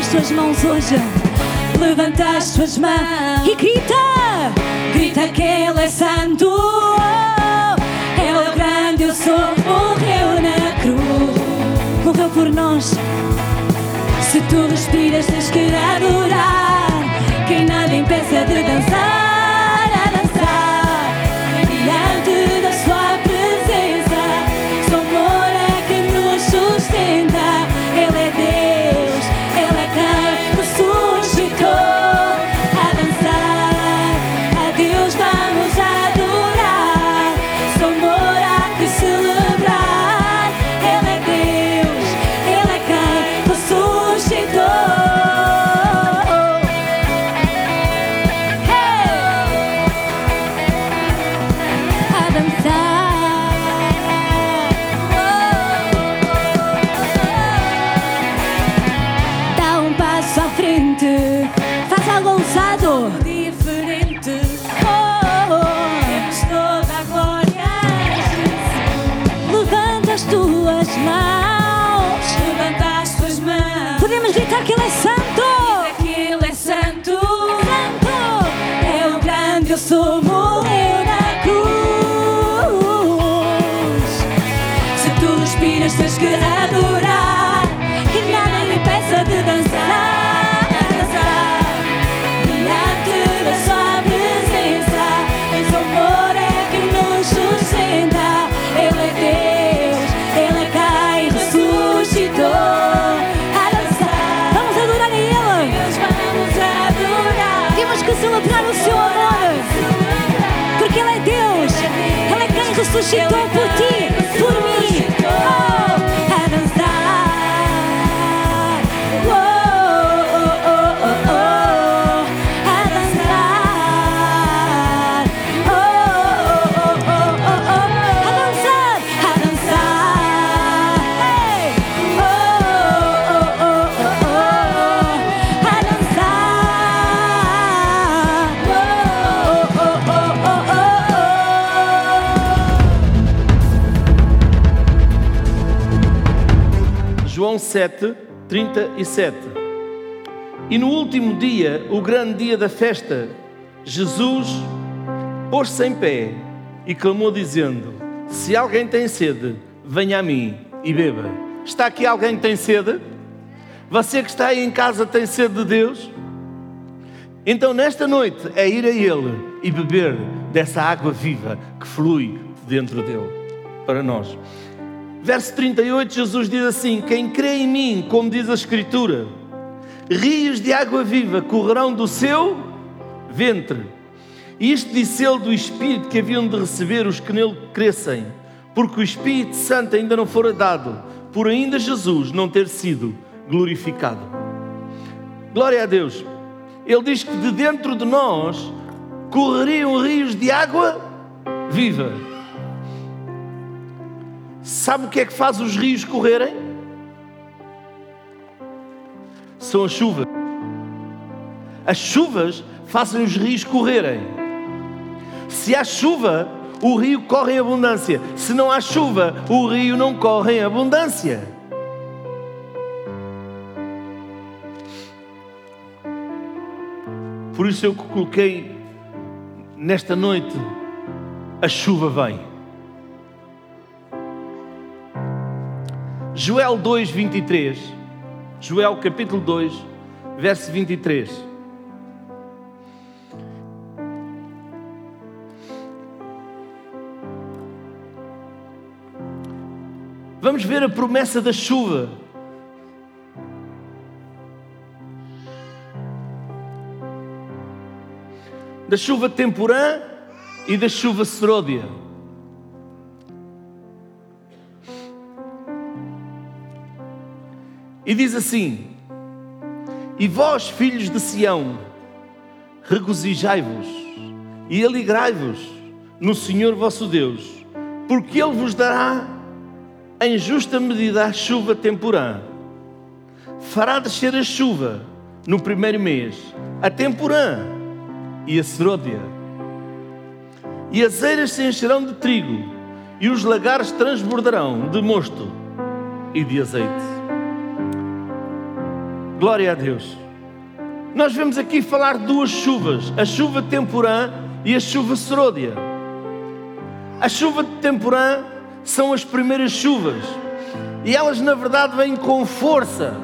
as tuas mãos hoje. Levanta as tuas mãos e grita, grita que Ele é santo. Ele é grande, eu sou, morreu na cruz, morreu por nós. Se tu respiras, tens que adorar. Que nada impeça de dançar, ressuscitou por ti, 27, 37. E no último dia, o grande dia da festa, Jesus pôs-se em pé e clamou, dizendo: Se alguém tem sede, venha a mim e beba. Está aqui alguém que tem sede? Você que está aí em casa tem sede de Deus? Então, nesta noite, é ir a Ele e beber dessa água viva que flui dentro dele para nós. Verso 38, Jesus diz assim: Quem crê em mim, como diz a Escritura, rios de água viva correrão do seu ventre. Isto disse ele do Espírito que haviam de receber os que nele crescem, porque o Espírito Santo ainda não fora dado, por ainda Jesus não ter sido glorificado. Glória a Deus. Ele diz que de dentro de nós correriam rios de água viva. Sabe o que é que faz os rios correrem? São as chuvas. As chuvas fazem os rios correrem. Se há chuva, o rio corre em abundância. Se não há chuva, o rio não corre em abundância. Por isso eu coloquei nesta noite a chuva vem. Joel 2, 23. Joel capítulo 2, verso 23. Vamos ver a promessa da chuva. Da chuva temporã e da chuva seródia. E diz assim: E vós, filhos de Sião, regozijai-vos e alegrai-vos no Senhor vosso Deus, porque Ele vos dará em justa medida a chuva temporã. Fará descer a chuva no primeiro mês, a temporã e a seródia. E as eiras se encherão de trigo, e os lagares transbordarão de mosto e de azeite. Glória a Deus. Nós vemos aqui falar de duas chuvas, a chuva temporã e a chuva seródia. A chuva temporã são as primeiras chuvas. E elas, na verdade, vêm com força,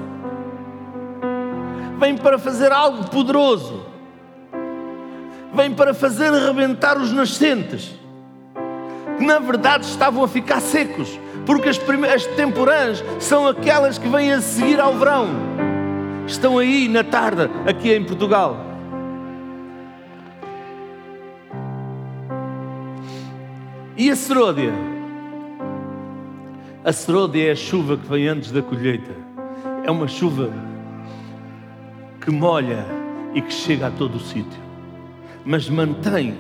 vêm para fazer algo poderoso, vêm para fazer arrebentar os nascentes, que na verdade estavam a ficar secos, porque as, as temporãs são aquelas que vêm a seguir ao verão, estão aí na tarde, aqui em Portugal. E a seródia? A seródia é a chuva que vem antes da colheita. É uma chuva que molha e que chega a todo o sítio, mas mantém.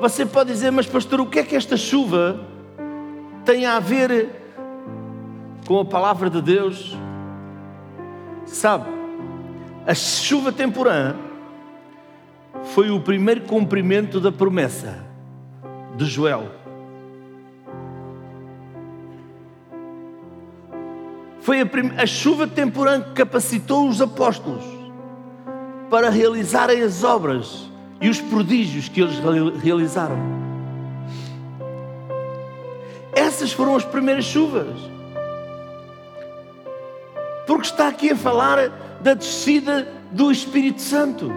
Você pode dizer, mas pastor, o que é que esta chuva tem a ver com a palavra de Deus? Sabe, a chuva temporã foi o primeiro cumprimento da promessa de Joel. Foi a, a chuva temporã que capacitou os apóstolos para realizarem as obras e os prodígios que eles realizaram. Essas foram as primeiras chuvas. Porque está aqui a falar da descida do Espírito Santo.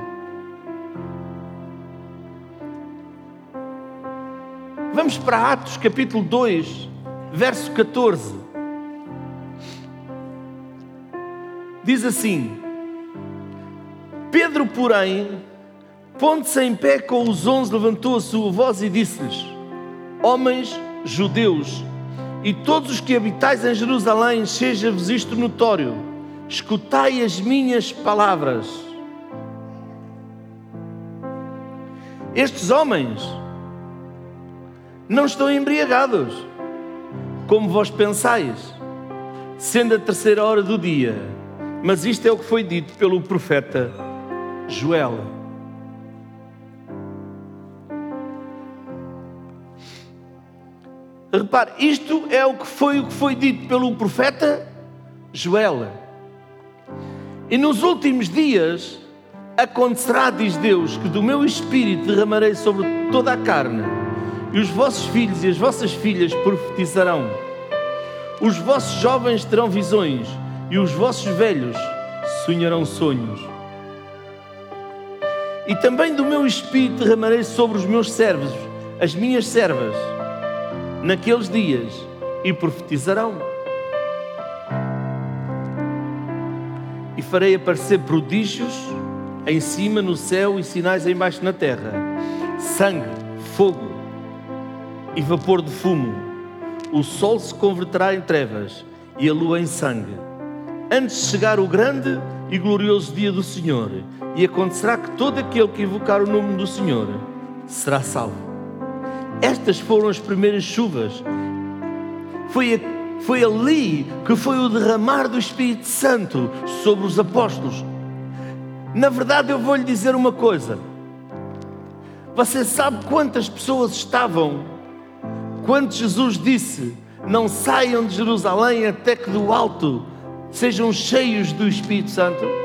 Vamos para Atos capítulo 2, verso 14. Diz assim: Pedro, porém, pondo-se em pé com os onze, levantou a sua voz e disse-lhes: Homens judeus, e todos os que habitais em Jerusalém, seja-vos isto notório, escutai as minhas palavras. Estes homens não estão embriagados, como vós pensais, sendo a terceira hora do dia. Mas isto é o que foi dito pelo profeta Joel. Repare, isto é o que foi o que foi dito pelo profeta Joel. E nos últimos dias acontecerá, diz Deus, que do meu espírito derramarei sobre toda a carne, e os vossos filhos e as vossas filhas profetizarão. Os vossos jovens terão visões, e os vossos velhos sonharão sonhos. E também do meu espírito derramarei sobre os meus servos, as minhas servas, naqueles dias, e profetizarão. E farei aparecer prodígios em cima no céu e sinais embaixo na terra: sangue, fogo e vapor de fumo. O sol se converterá em trevas e a lua em sangue, antes de chegar o grande e glorioso dia do Senhor, e acontecerá que todo aquele que invocar o nome do Senhor será salvo. Estas foram as primeiras chuvas. Foi, foi ali que foi o derramar do Espírito Santo sobre os apóstolos. Na verdade, eu vou lhe dizer uma coisa. Você sabe quantas pessoas estavam quando Jesus disse: Não saiam de Jerusalém até que do alto sejam cheios do Espírito Santo?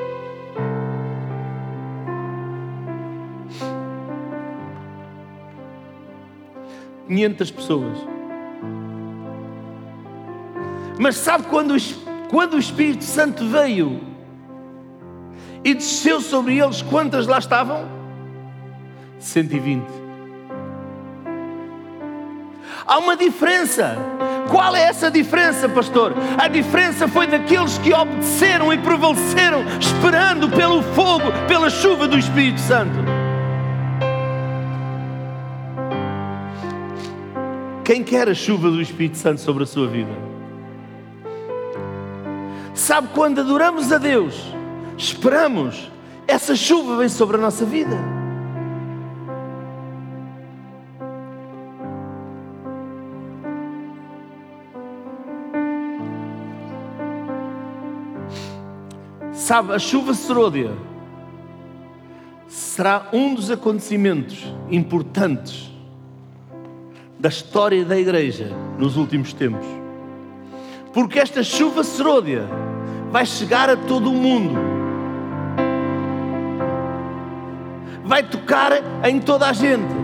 Quinhentas pessoas. Mas sabe quando quando o Espírito Santo veio e desceu sobre eles, quantas lá estavam? 120. Há uma diferença. Qual é essa diferença, pastor? A diferença foi daqueles que obedeceram e prevaleceram, esperando pelo fogo, pela chuva do Espírito Santo. Quem quer a chuva do Espírito Santo sobre a sua vida? Sabe quando adoramos a Deus, esperamos, essa chuva vem sobre a nossa vida. Sabe, a chuva serôdia será um dos acontecimentos importantes da história da igreja nos últimos tempos. Porque esta chuva serôdia vai chegar a todo o mundo. Vai tocar em toda a gente.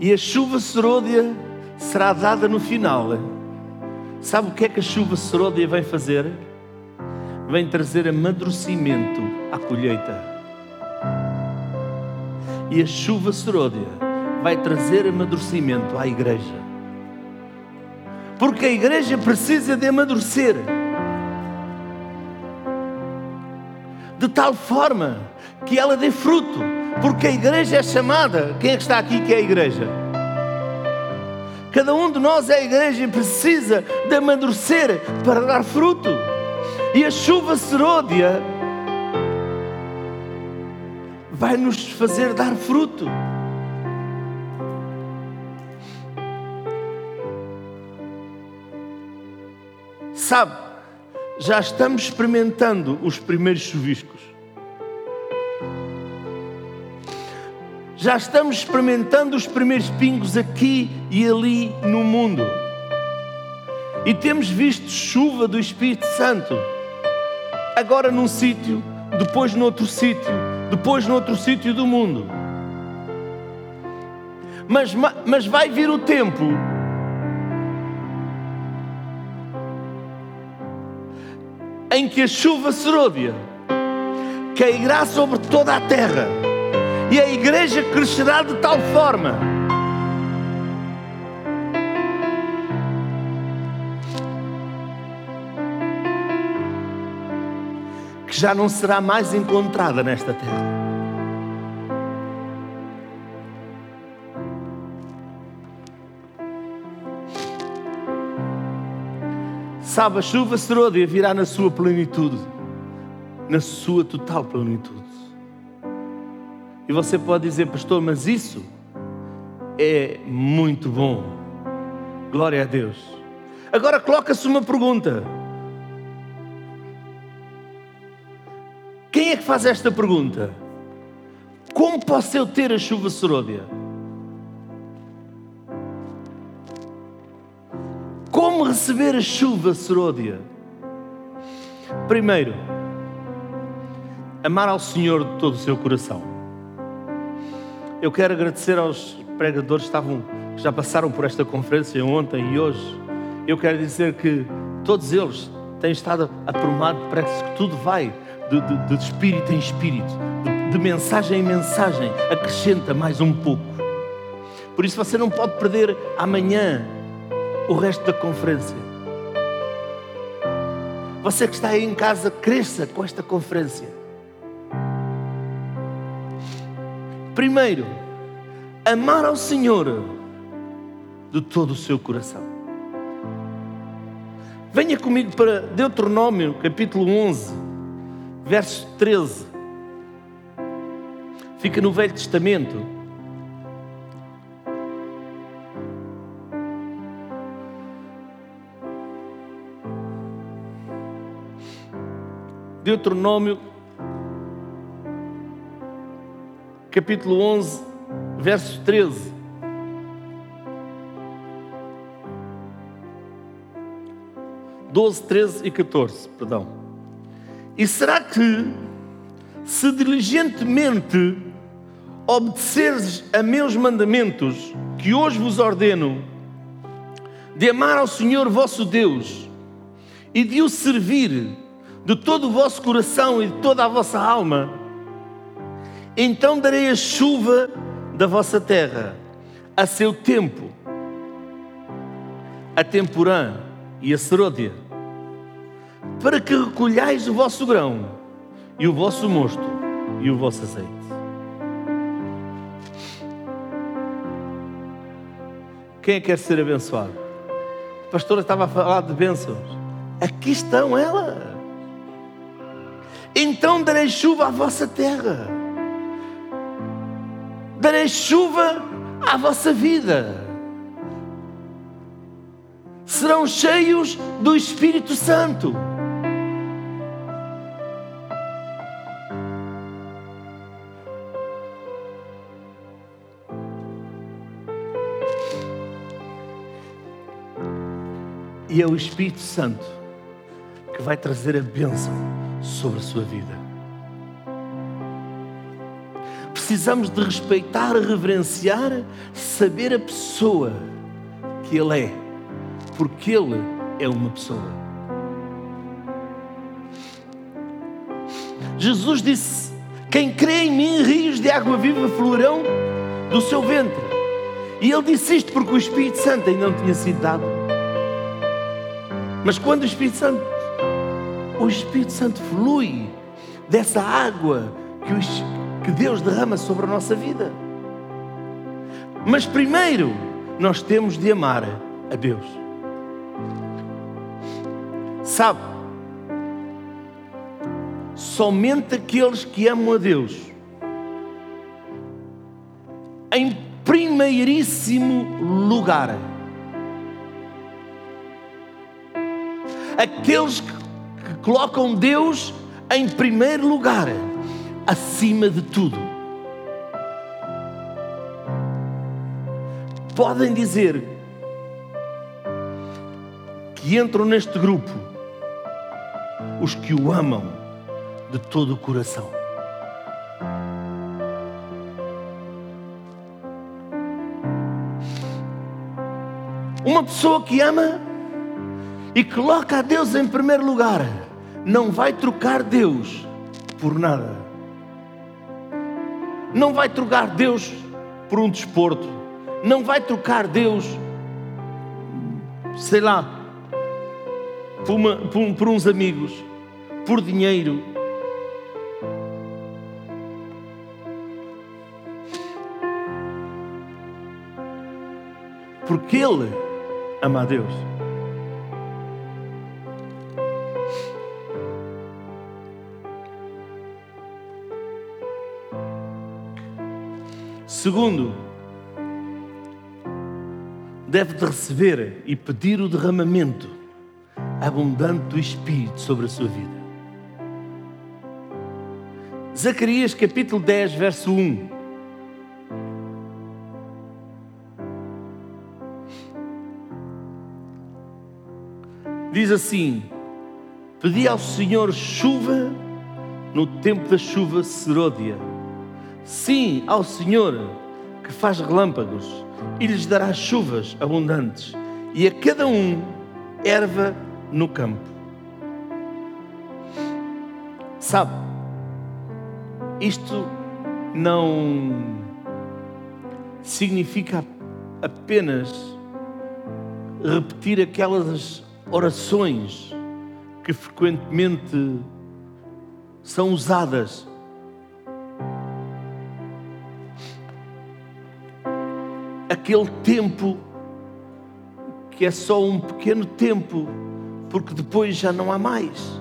E a chuva serôdia será dada no final Sabe o que é que a chuva seródia vem fazer? Vem trazer amadurecimento à colheita. E a chuva seródia vai trazer amadurecimento à igreja. Porque a igreja precisa de amadurecer. De tal forma que ela dê fruto. Porque a igreja é chamada. Quem é que está aqui que é a igreja? Cada um de nós é a igreja e precisa de amadurecer para dar fruto. E a chuva seródia vai nos fazer dar fruto. Sabe, já estamos experimentando os primeiros chuviscos. já estamos experimentando os primeiros pingos aqui e ali no mundo. E temos visto chuva do Espírito Santo. Agora num sítio, depois noutro sítio, depois noutro sítio do mundo. Mas, mas vai vir o tempo em que a chuva seródia cairá sobre toda a terra e a igreja crescerá de tal forma que já não será mais encontrada nesta terra. Sabe, a chuva seródia virá na sua plenitude, na sua total plenitude. E você pode dizer, pastor, mas isso é muito bom. Glória a Deus. Agora coloca-se uma pergunta. Faz esta pergunta? Como posso eu ter a chuva seródia? Como receber a chuva seródia? Primeiro, amar ao Senhor de todo o seu coração. Eu quero agradecer aos pregadores que, estavam, que já passaram por esta conferência ontem e hoje. Eu quero dizer que todos eles têm estado aprumados, parece que tudo vai de, de, de espírito em espírito, de, de mensagem em mensagem, acrescenta mais um pouco. Por isso você não pode perder amanhã o resto da conferência. Você que está aí em casa, cresça com esta conferência. Primeiro, amar ao Senhor de todo o seu coração. Venha comigo para Deuteronômio, capítulo 11, verso 13. Fica no Velho Testamento. Deuteronômio, capítulo 11, verso 13. Doze, treze e 14, perdão. E será que, se diligentemente obedeceres a meus mandamentos, que hoje vos ordeno, de amar ao Senhor vosso Deus e de o servir de todo o vosso coração e de toda a vossa alma, então darei a chuva da vossa terra a seu tempo, a temporã e a seródia, para que recolhais o vosso grão e o vosso mosto e o vosso azeite. Quem é que quer ser abençoado? A pastora estava a falar de bênçãos. Aqui estão elas. Então darei chuva à vossa terra, darei chuva à vossa vida. Serão cheios do Espírito Santo. E é o Espírito Santo que vai trazer a bênção sobre a sua vida. Precisamos de respeitar, reverenciar, saber a pessoa que Ele é, porque Ele é uma pessoa. Jesus disse: Quem crê em mim, rios de água viva fluirão do seu ventre. E ele disse isto porque o Espírito Santo ainda não tinha sido dado. Mas quando o Espírito Santo, o Espírito Santo flui dessa água que, os, que Deus derrama sobre a nossa vida. Mas primeiro nós temos de amar a Deus. Sabe? Somente aqueles que amam a Deus, em primeiríssimo lugar, aqueles que, colocam Deus em primeiro lugar, acima de tudo. Podem dizer que entram neste grupo os que o amam de todo o coração. Uma pessoa que ama e coloca a Deus em primeiro lugar, não vai trocar Deus por nada. Não vai trocar Deus por um desporto. Não vai trocar Deus, sei lá, por, uma, por, por uns amigos, por dinheiro. Porque Ele ama a Deus. Segundo, deve de receber e pedir o derramamento abundante do Espírito sobre a sua vida. Zacarias capítulo 10, verso 1. Diz assim: Pedi ao Senhor chuva no tempo da chuva seródia. Sim, ao Senhor que faz relâmpagos e lhes dará chuvas abundantes e a cada um erva no campo. Sabe, isto não significa apenas repetir aquelas orações que frequentemente são usadas aquele tempo que é só um pequeno tempo porque depois já não há mais.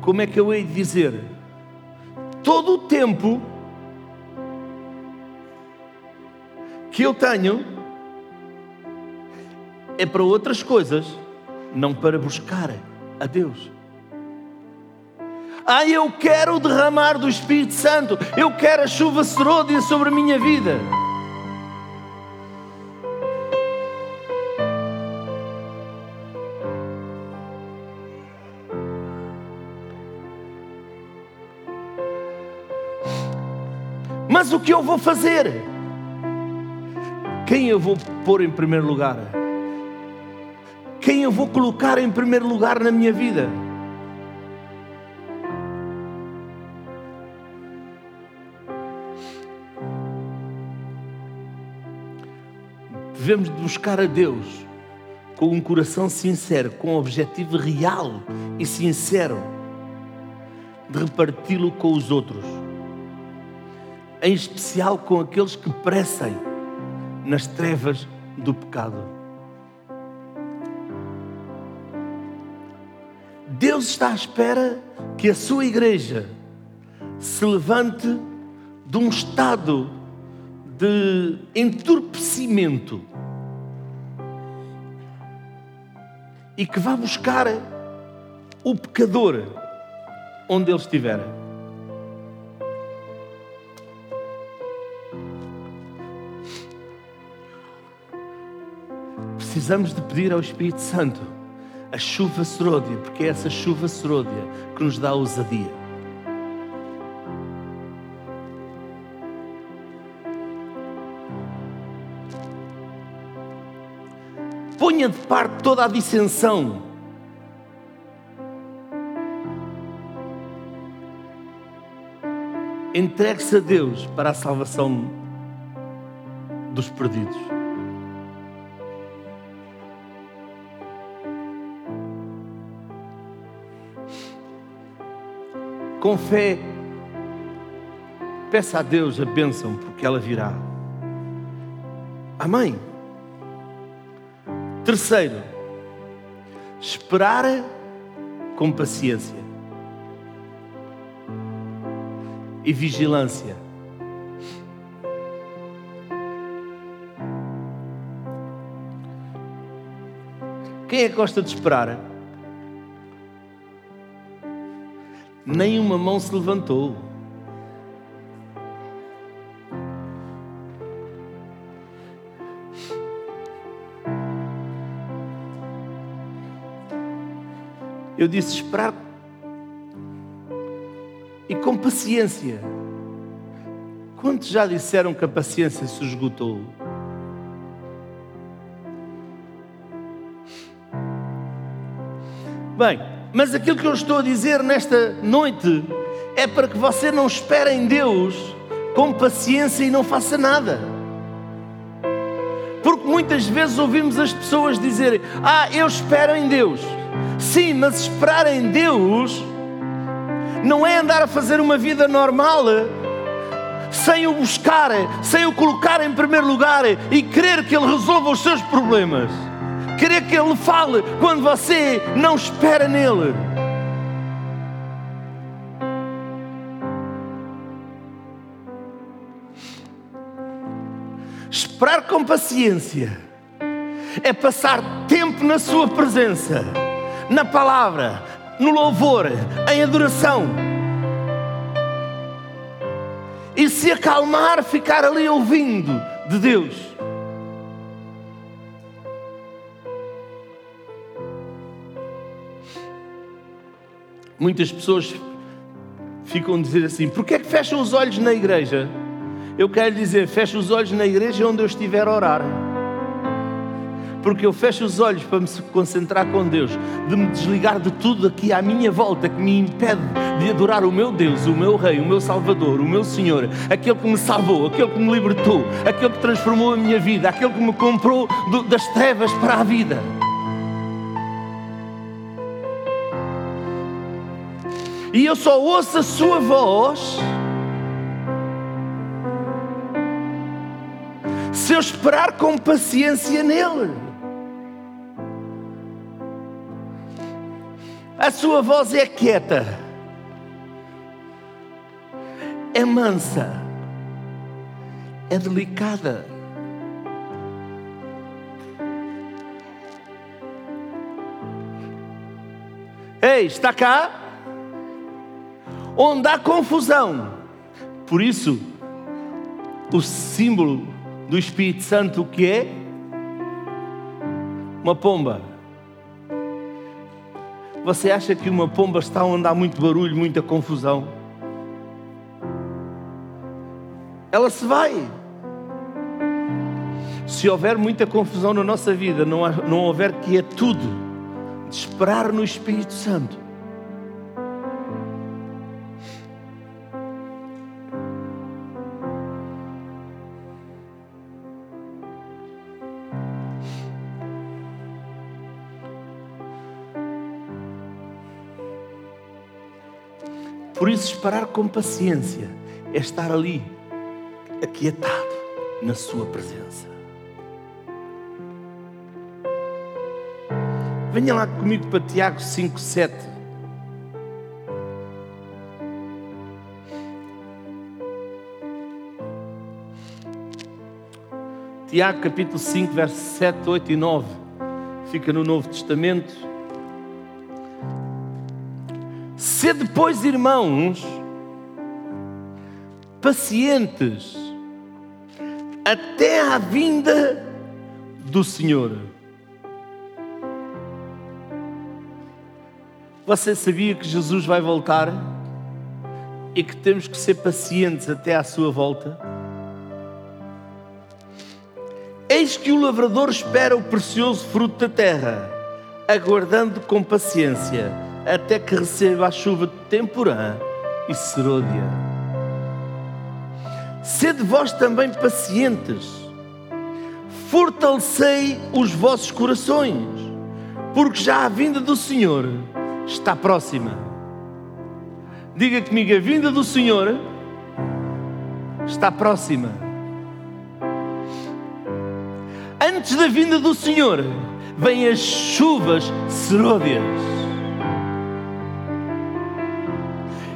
Como é que eu hei de dizer? Todo o tempo que eu tenho é para outras coisas, não para buscar a Deus. Ah, eu quero o derramar do Espírito Santo, eu quero a chuva seródia sobre a minha vida. Mas o que eu vou fazer? Quem eu vou pôr em primeiro lugar? Quem eu vou colocar em primeiro lugar na minha vida? Devemos buscar a Deus com um coração sincero, com um objetivo real e sincero de reparti-lo com os outros, em especial com aqueles que perecem nas trevas do pecado. Deus está à espera que a sua igreja se levante de um estado de entorpecimento e que vá buscar o pecador onde ele estiver. Precisamos de pedir ao Espírito Santo a chuva seródia, porque é essa chuva seródia que nos dá ousadia. De parte toda a dissensão. Entregue-se a Deus para a salvação dos perdidos. Com fé, peça a Deus a bênção, porque ela virá. Amém. Terceiro, esperar com paciência e vigilância. Quem é que gosta de esperar? Nenhuma mão se levantou. Eu disse esperar e com paciência. Quantos já disseram que a paciência se esgotou? Bem, mas aquilo que eu estou a dizer nesta noite é para que você não espere em Deus com paciência e não faça nada. Porque muitas vezes ouvimos as pessoas dizerem: Ah, eu espero em Deus. Sim, mas esperar em Deus não é andar a fazer uma vida normal sem o buscar, sem o colocar em primeiro lugar e querer que Ele resolva os seus problemas. Querer que Ele fale quando você não espera nele. Esperar com paciência é passar tempo na Sua presença na palavra, no louvor, em adoração. E se acalmar, ficar ali ouvindo de Deus. Muitas pessoas ficam a dizer assim: porquê é que fecham os olhos na igreja? Eu quero dizer, fecha os olhos na igreja onde eu estiver a orar porque eu fecho os olhos para me concentrar com Deus, de me desligar de tudo aqui à minha volta que me impede de adorar o meu Deus, o meu Rei, o meu Salvador, o meu Senhor, aquele que me salvou, aquele que me libertou, aquele que transformou a minha vida, aquele que me comprou do, das trevas para a vida. E eu só ouço a Sua voz se eu esperar com paciência nele. A sua voz é quieta, é mansa, é delicada. Ei, está cá? Onde há confusão. Por isso, o símbolo do Espírito Santo que é uma pomba. Você acha que uma pomba está onde há muito barulho, muita confusão? Ela se vai. Se houver muita confusão na nossa vida, não, há, não houver quietude de esperar no Espírito Santo, Por isso, esperar com paciência é estar ali, aquietado na Sua presença. Venha lá comigo para Tiago 5, 7. Tiago capítulo 5, versos 7, 8 e 9. Fica no Novo Testamento. Se depois, irmãos, pacientes até à vinda do Senhor. Você sabia que Jesus vai voltar e que temos que ser pacientes até à sua volta? Eis que o lavrador espera o precioso fruto da terra, aguardando com paciência até que receba a chuva temporã e serôdia. Sede vós também pacientes, fortalecei os vossos corações, porque já a vinda do Senhor está próxima. Diga comigo, a vinda do Senhor está próxima. Antes da vinda do Senhor, vêm as chuvas serôdias.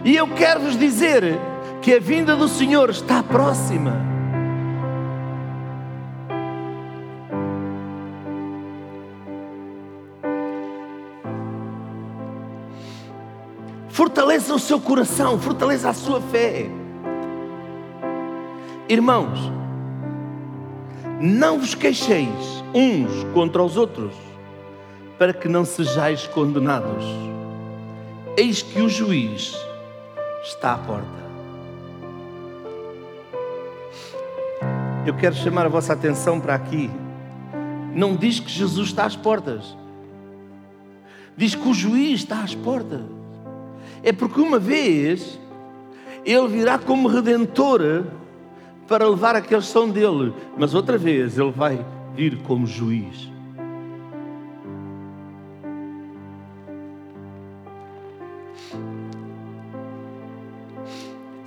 E eu quero vos dizer que a vinda do Senhor está próxima. Fortaleça o seu coração, fortaleça a sua fé. Irmãos, não vos queixeis uns contra os outros, para que não sejais condenados. Eis que o juiz está à porta. Eu quero chamar a vossa atenção para aqui. Não diz que Jesus está às portas. Diz que o juiz está às portas. É porque uma vez ele virá como redentor para levar aqueles que são dele, mas outra vez ele vai vir como juiz.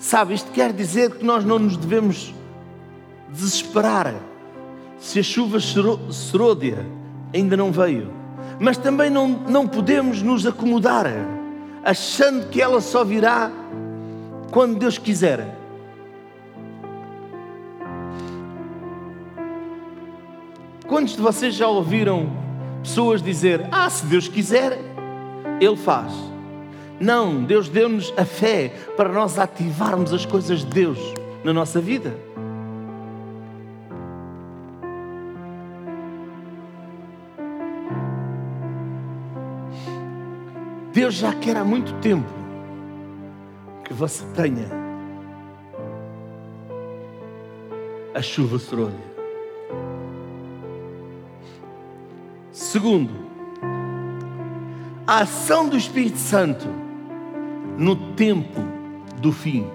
Sabe, isto quer dizer que nós não nos devemos desesperar se a chuva serôdia ainda não veio. Mas também não, não podemos nos acomodar achando que ela só virá quando Deus quiser. Quantos de vocês já ouviram pessoas dizer: Ah, se Deus quiser, Ele faz? Não, Deus deu-nos a fé para nós ativarmos as coisas de Deus na nossa vida. Deus já quer há muito tempo que você tenha a chuva serôdia. Segundo, a ação do Espírito Santo no tempo do fim.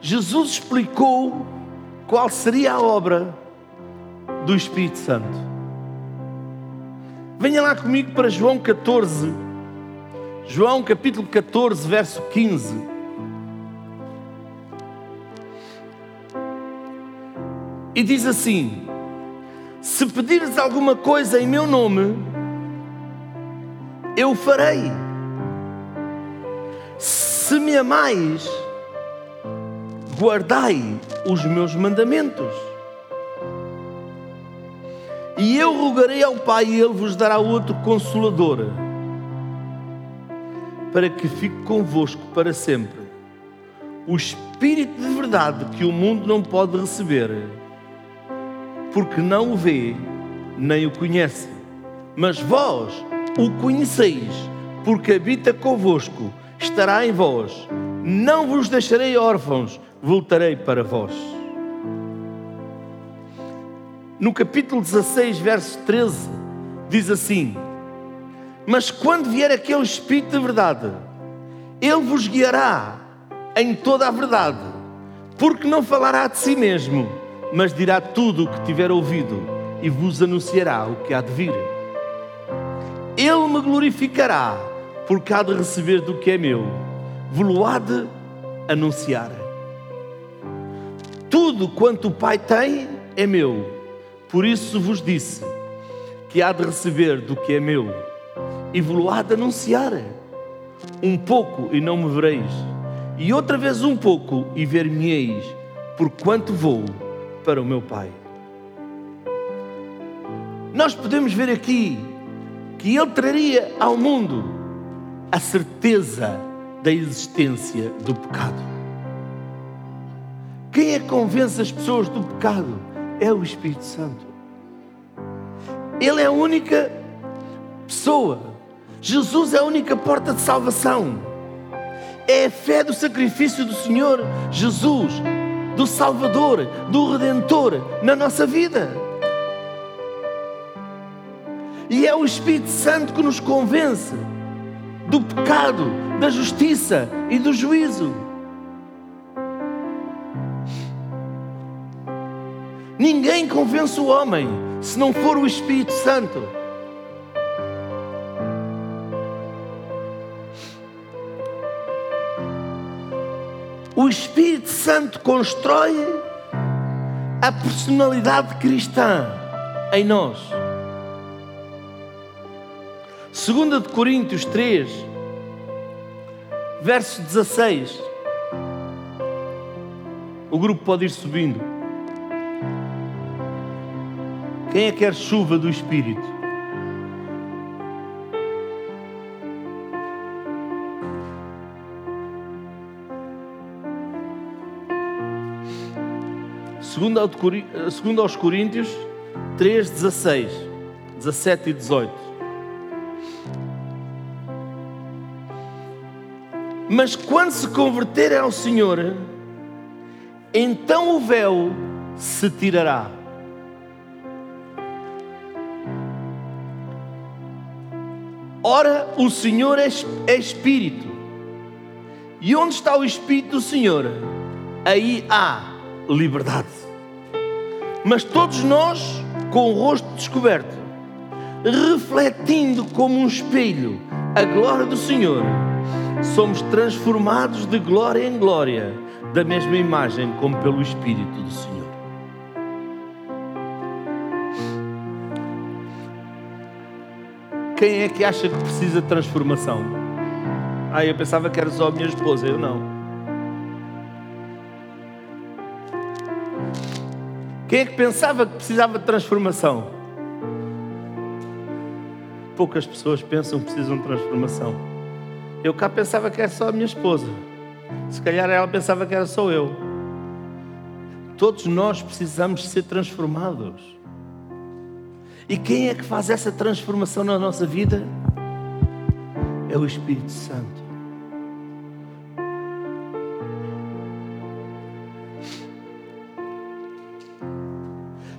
Jesus explicou qual seria a obra do Espírito Santo. Venha lá comigo para João 14. João capítulo 14, verso 15. E diz assim: Se pedires alguma coisa em meu nome, eu farei. Se me amais, guardai os meus mandamentos. E eu rogarei ao Pai, e Ele vos dará outro consolador, para que fique convosco para sempre. O Espírito de verdade que o mundo não pode receber, porque não o vê, nem o conhece. Mas vós o conheceis, porque habita convosco, estará em vós. Não vos deixarei órfãos, voltarei para vós. No capítulo 16, verso 13, diz assim: Mas quando vier aquele Espírito de verdade, ele vos guiará em toda a verdade, porque não falará de si mesmo, mas dirá tudo o que tiver ouvido e vos anunciará o que há de vir. Ele me glorificará, porque há de receber do que é meu, vos há de anunciar. Tudo quanto o Pai tem é meu, por isso vos disse que há de receber do que é meu e vos há de anunciar. Um pouco e não me vereis, e outra vez um pouco e ver-me-eis, porquanto vou para o meu Pai. Nós podemos ver aqui que Ele traria ao mundo a certeza da existência do pecado. Quem é que convence as pessoas do pecado? É o Espírito Santo. Ele é a única pessoa. Jesus é a única porta de salvação. É a fé do sacrifício do Senhor Jesus, do Salvador, do Redentor na nossa vida. E é o Espírito Santo que nos convence do pecado, da justiça e do juízo. Ninguém convence o homem se não for o Espírito Santo. O Espírito Santo constrói a personalidade cristã em nós. 2 de Coríntios 3, verso 16. O grupo pode ir subindo. Quem é que quer chuva do Espírito? Segundo, segundo aos Coríntios 3, 16, 17 e 18. Mas quando se converterem ao Senhor, então o véu se tirará. Ora, o Senhor é, é Espírito. E onde está o Espírito do Senhor? Aí há liberdade. Mas todos nós, com o rosto descoberto, refletindo como um espelho a glória do Senhor, somos transformados de glória em glória, da mesma imagem como pelo Espírito do Senhor. Quem é que acha que precisa de transformação? Ah, eu pensava que era só a minha esposa, eu não. Quem é que pensava que precisava de transformação? Poucas pessoas pensam que precisam de transformação. Eu cá pensava que era só a minha esposa. Se calhar ela pensava que era só eu. Todos nós precisamos ser transformados. E quem é que faz essa transformação na nossa vida? É o Espírito Santo.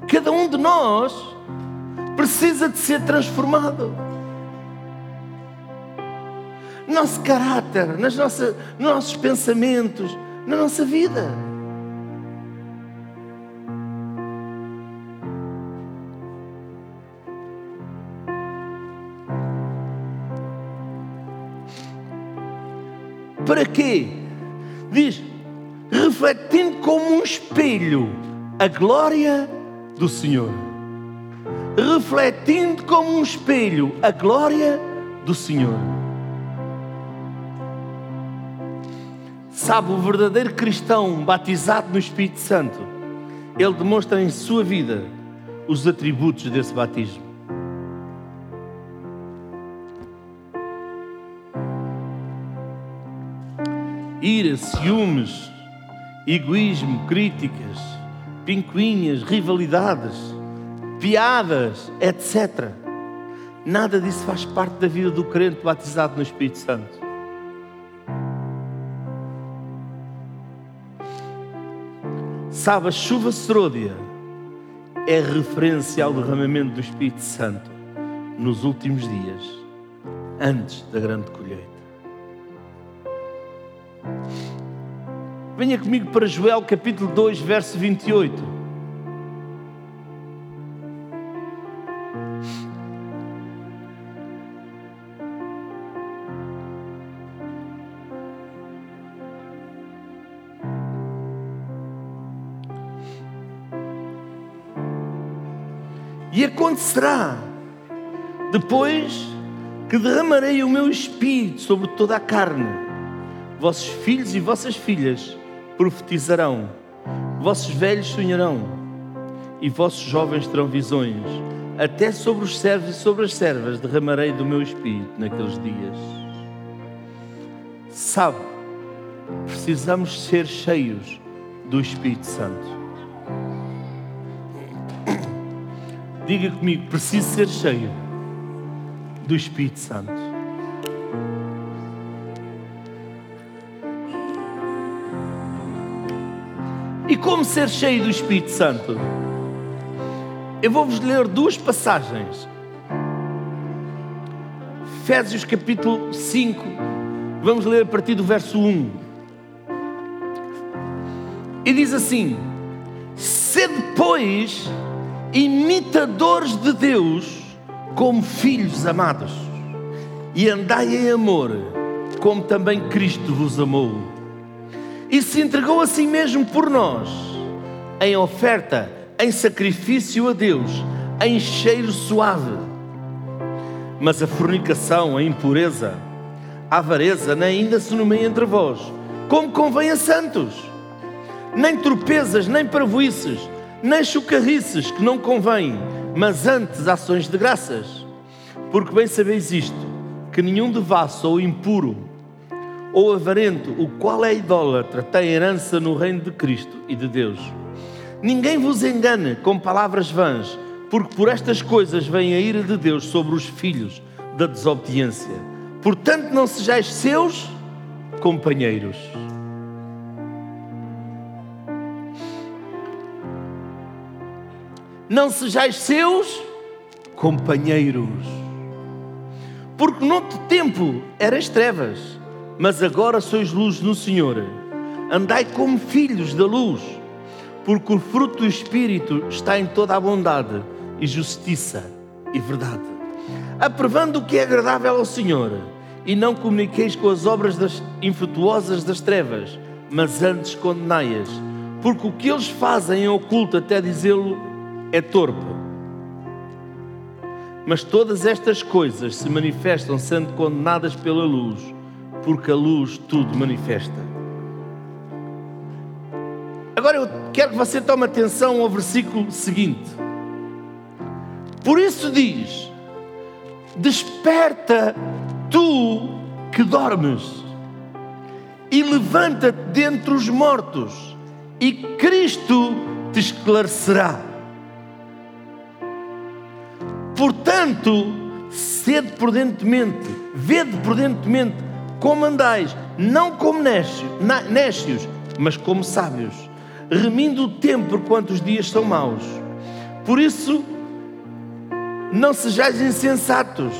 Cada um de nós precisa de ser transformado. Nosso caráter, nas nossas, nos nossos pensamentos, na nossa vida. Para quê? Diz, refletindo como um espelho a glória do Senhor, refletindo como um espelho a glória do Senhor. Sabe, o verdadeiro cristão batizado no Espírito Santo, ele demonstra em sua vida os atributos desse batismo. Ira, ciúmes, egoísmo, críticas, pincuinhas, rivalidades, piadas, etc. Nada disso faz parte da vida do crente batizado no Espírito Santo. Sabe, a chuva serôdia é referência ao derramamento do Espírito Santo nos últimos dias, antes da grande colheita. Venha comigo para Joel capítulo 2, verso 28. Acontecerá, depois que derramarei o meu espírito sobre toda a carne, vossos filhos e vossas filhas profetizarão, vossos velhos sonharão, e vossos jovens terão visões. Até sobre os servos e sobre as servas derramarei do meu espírito naqueles dias. Sabe, precisamos ser cheios do Espírito Santo. Diga comigo, preciso ser cheio do Espírito Santo. E como ser cheio do Espírito Santo? Eu vou-vos ler duas passagens. Efésios capítulo 5, vamos ler a partir do verso 1. E diz assim: Sede, pois, imitadores de Deus, como filhos amados, e andai em amor, como também Cristo vos amou e se entregou a si mesmo por nós, em oferta, em sacrifício a Deus, em cheiro suave. Mas a fornicação, a impureza, a avareza nem ainda se nomeia entre vós, como convém a santos. Nem tropezas, nem parvoices, nem chocarrices que não convém, mas antes ações de graças. Porque bem sabeis isto, que nenhum devasso ou impuro, ou avarento, o qual é idólatra, tem herança no reino de Cristo e de Deus. Ninguém vos engane com palavras vãs, porque por estas coisas vem a ira de Deus sobre os filhos da desobediência. Portanto, não sejais seus companheiros. Não sejais seus companheiros. Porque noutro tempo eras trevas mas agora sois luz no Senhor. Andai como filhos da luz, porque o fruto do Espírito está em toda a bondade e justiça e verdade. Aprovando o que é agradável ao Senhor, e não comuniqueis com as obras das infrutuosas das trevas, mas antes condenai-as, porque o que eles fazem em oculto, até dizê-lo, é torpe. Mas todas estas coisas se manifestam sendo condenadas pela luz porque a luz tudo manifesta. Agora eu quero que você tome atenção ao versículo seguinte. Por isso diz: Desperta tu que dormes, e levanta-te dentre os mortos, e Cristo te esclarecerá. Portanto, sede prudentemente, vede prudentemente como andais, não como nécios, mas como sábios, remindo o tempo por quantos dias são maus. Por isso, não sejais insensatos,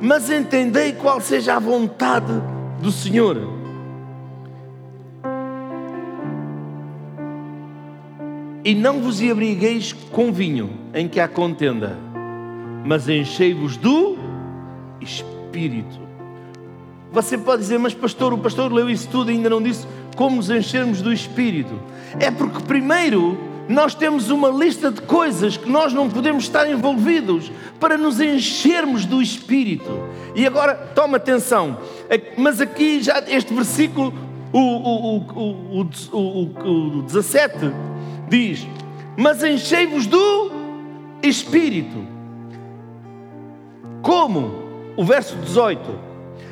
mas entendei qual seja a vontade do Senhor. E não vos abrigueis com vinho em que há contenda, mas enchei-vos do Espírito. Você pode dizer, mas pastor, o pastor leu isso tudo e ainda não disse como nos enchermos do Espírito. É porque primeiro nós temos uma lista de coisas que nós não podemos estar envolvidos para nos enchermos do Espírito. E agora, toma atenção, mas aqui já este versículo, o, o, o, o, o 17, diz: Mas enchei-vos do Espírito. Como? O verso 18: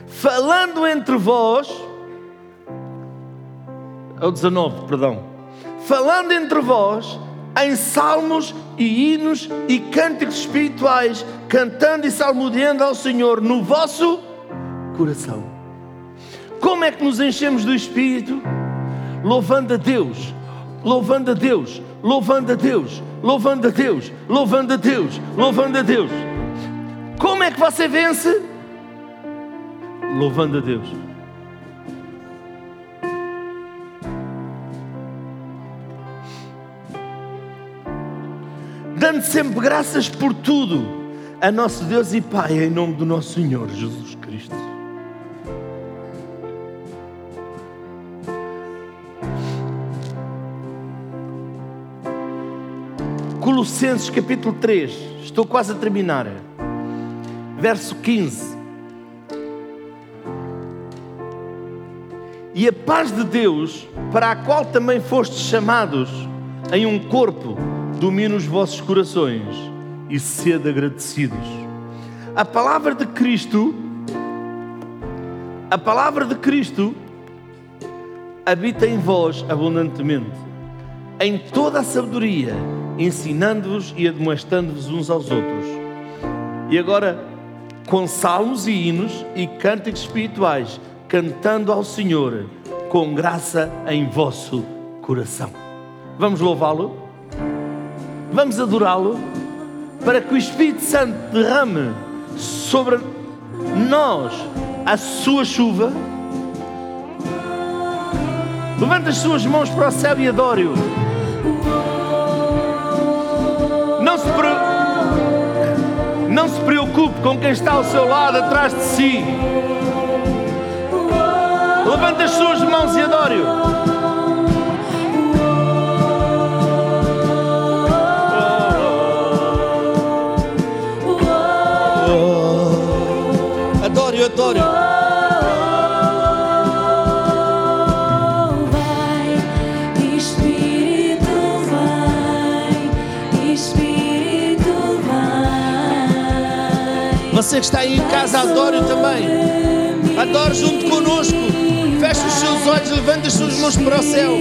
Falando entre vós, é o 19, perdão falando entre vós em salmos e hinos e cânticos espirituais, cantando e salmodiando ao Senhor no vosso coração. Como é que nos enchemos do Espírito? Louvando a Deus, louvando a Deus, louvando a Deus, louvando a Deus, louvando a Deus, louvando a Deus. Como é que você vence? Louvando a Deus. dando sempre graças por tudo a nosso Deus e Pai, em nome do nosso Senhor Jesus Cristo. Colossenses capítulo 3, estou quase a terminar, verso 15. E a paz de Deus, para a qual também fostes chamados em um corpo, domine os vossos corações e sede agradecidos. A palavra de Cristo, a palavra de Cristo habita em vós abundantemente, em toda a sabedoria, ensinando-vos e admoestando-vos uns aos outros. E agora, com salmos e hinos e cânticos espirituais, cantando ao Senhor com graça em vosso coração. Vamos louvá-lo? Vamos adorá-lo para que o Espírito Santo derrame sobre nós a sua chuva. Levanta as suas mãos para o céu e adore-o. Se preocupe com quem está ao seu lado, atrás de si. Levanta as suas mãos e adore-o. Você que está aí em casa, adore também. Adore junto conosco. Feche os seus olhos, levante as suas mãos para o céu.